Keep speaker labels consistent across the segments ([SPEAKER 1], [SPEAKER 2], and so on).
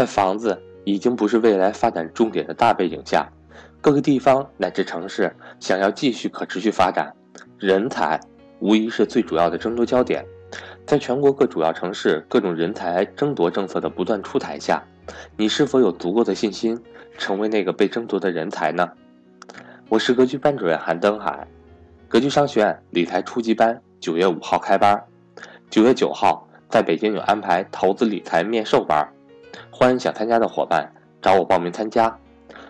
[SPEAKER 1] 在房子已经不是未来发展重点的大背景下，各个地方乃至城市想要继续可持续发展，人才无疑是最主要的争夺焦点。在全国各主要城市各种人才争夺政策的不断出台下，你是否有足够的信心成为那个被争夺的人才呢？我是格局班主任韩登海，格局商学院理财初级班九月五号开班，九月九号在北京有安排投资理财面授班，欢迎想参加的伙伴找我报名参加。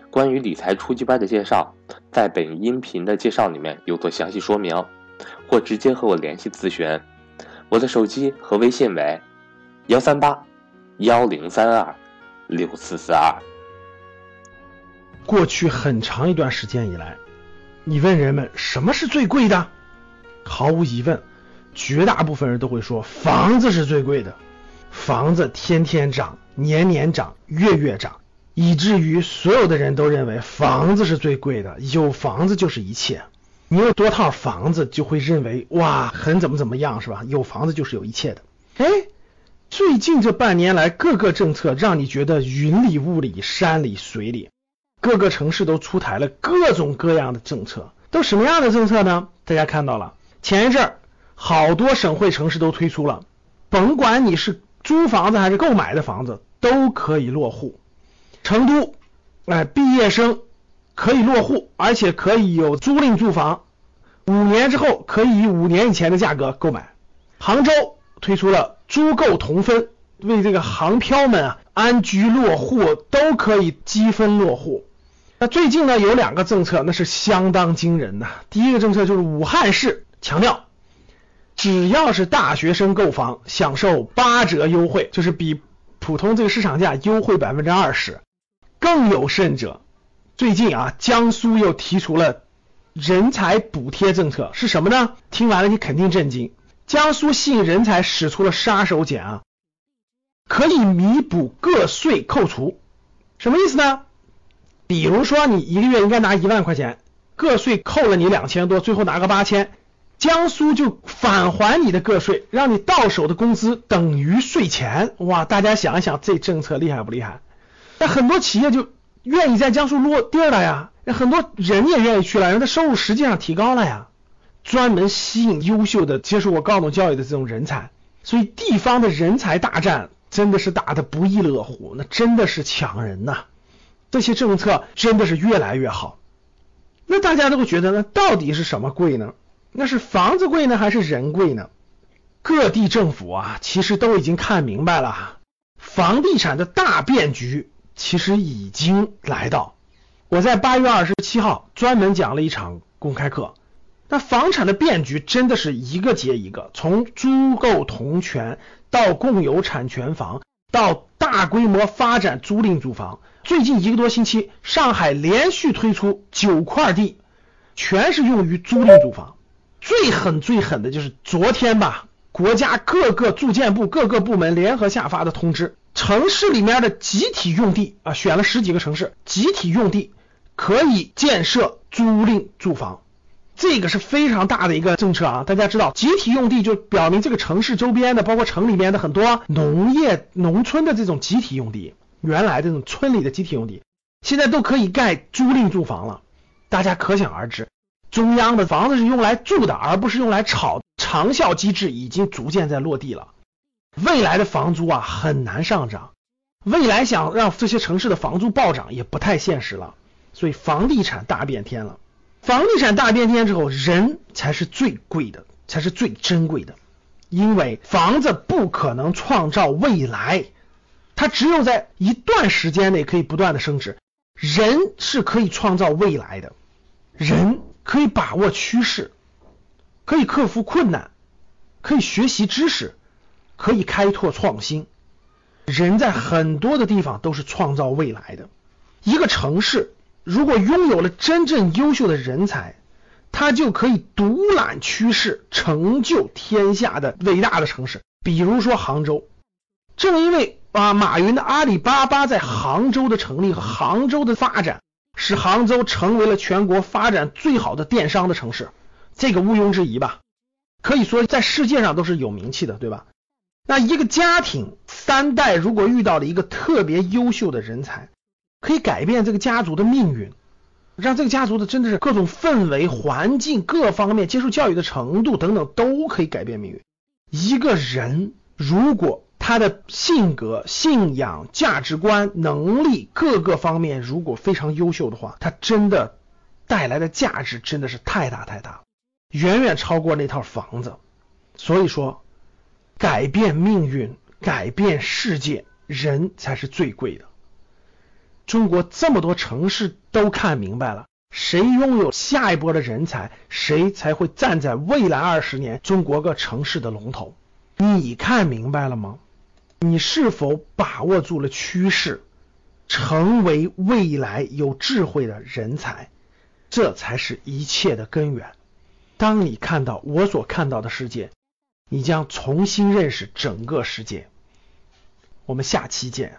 [SPEAKER 1] 关于理财初级班的介绍，在本音频的介绍里面有做详细说明，或直接和我联系咨询。我的手机和微信为幺三八幺零三二六四四二。
[SPEAKER 2] 过去很长一段时间以来，你问人们什么是最贵的，毫无疑问，绝大部分人都会说房子是最贵的。房子天天涨，年年涨，月月涨，以至于所有的人都认为房子是最贵的，有房子就是一切。你有多套房子，就会认为哇，很怎么怎么样，是吧？有房子就是有一切的。哎，最近这半年来，各个政策让你觉得云里雾里、山里水里，各个城市都出台了各种各样的政策。都什么样的政策呢？大家看到了，前一阵儿好多省会城市都推出了，甭管你是租房子还是购买的房子，都可以落户。成都，哎，毕业生。可以落户，而且可以有租赁住房，五年之后可以以五年以前的价格购买。杭州推出了租购同分，为这个杭漂们啊安居落户都可以积分落户。那最近呢有两个政策，那是相当惊人的。第一个政策就是武汉市强调，只要是大学生购房，享受八折优惠，就是比普通这个市场价优惠百分之二十。更有甚者。最近啊，江苏又提出了人才补贴政策，是什么呢？听完了你肯定震惊。江苏吸引人才使出了杀手锏啊，可以弥补个税扣除，什么意思呢？比如说你一个月应该拿一万块钱，个税扣了你两千多，最后拿个八千，江苏就返还你的个税，让你到手的工资等于税前。哇，大家想一想，这政策厉害不厉害？那很多企业就。愿意在江苏落地了呀，那很多人也愿意去了，人的收入实际上提高了呀。专门吸引优秀的接受过高等教育的这种人才，所以地方的人才大战真的是打得不亦乐乎，那真的是抢人呐。这些政策真的是越来越好。那大家都会觉得，那到底是什么贵呢？那是房子贵呢，还是人贵呢？各地政府啊，其实都已经看明白了，房地产的大变局。其实已经来到。我在八月二十七号专门讲了一场公开课。那房产的变局真的是一个接一个，从租购同权到共有产权房，到大规模发展租赁住房。最近一个多星期，上海连续推出九块地，全是用于租赁住房。最狠最狠的就是昨天吧，国家各个住建部各个部门联合下发的通知。城市里面的集体用地啊，选了十几个城市，集体用地可以建设租赁住房，这个是非常大的一个政策啊。大家知道，集体用地就表明这个城市周边的，包括城里面的很多农业、农村的这种集体用地，原来这种村里的集体用地，现在都可以盖租赁住房了。大家可想而知，中央的房子是用来住的，而不是用来炒，长效机制已经逐渐在落地了。未来的房租啊很难上涨，未来想让这些城市的房租暴涨也不太现实了，所以房地产大变天了。房地产大变天之后，人才是最贵的，才是最珍贵的，因为房子不可能创造未来，它只有在一段时间内可以不断的升值。人是可以创造未来的，人可以把握趋势，可以克服困难，可以学习知识。可以开拓创新，人在很多的地方都是创造未来的。一个城市如果拥有了真正优秀的人才，它就可以独揽趋势，成就天下的伟大的城市。比如说杭州，正因为啊马云的阿里巴巴在杭州的成立和杭州的发展，使杭州成为了全国发展最好的电商的城市，这个毋庸置疑吧？可以说在世界上都是有名气的，对吧？那一个家庭三代如果遇到了一个特别优秀的人才，可以改变这个家族的命运，让这个家族的真的是各种氛围、环境各方面接受教育的程度等等都可以改变命运。一个人如果他的性格、信仰、价值观、能力各个方面如果非常优秀的话，他真的带来的价值真的是太大太大，远远超过那套房子。所以说，改变命运、改变世界，人才是最贵的。中国这么多城市都看明白了，谁拥有下一波的人才，谁才会站在未来二十年中国各城市的龙头。你看明白了吗？你是否把握住了趋势，成为未来有智慧的人才？这才是一切的根源。当你看到我所看到的世界，你将重新认识整个世界。我们下期见。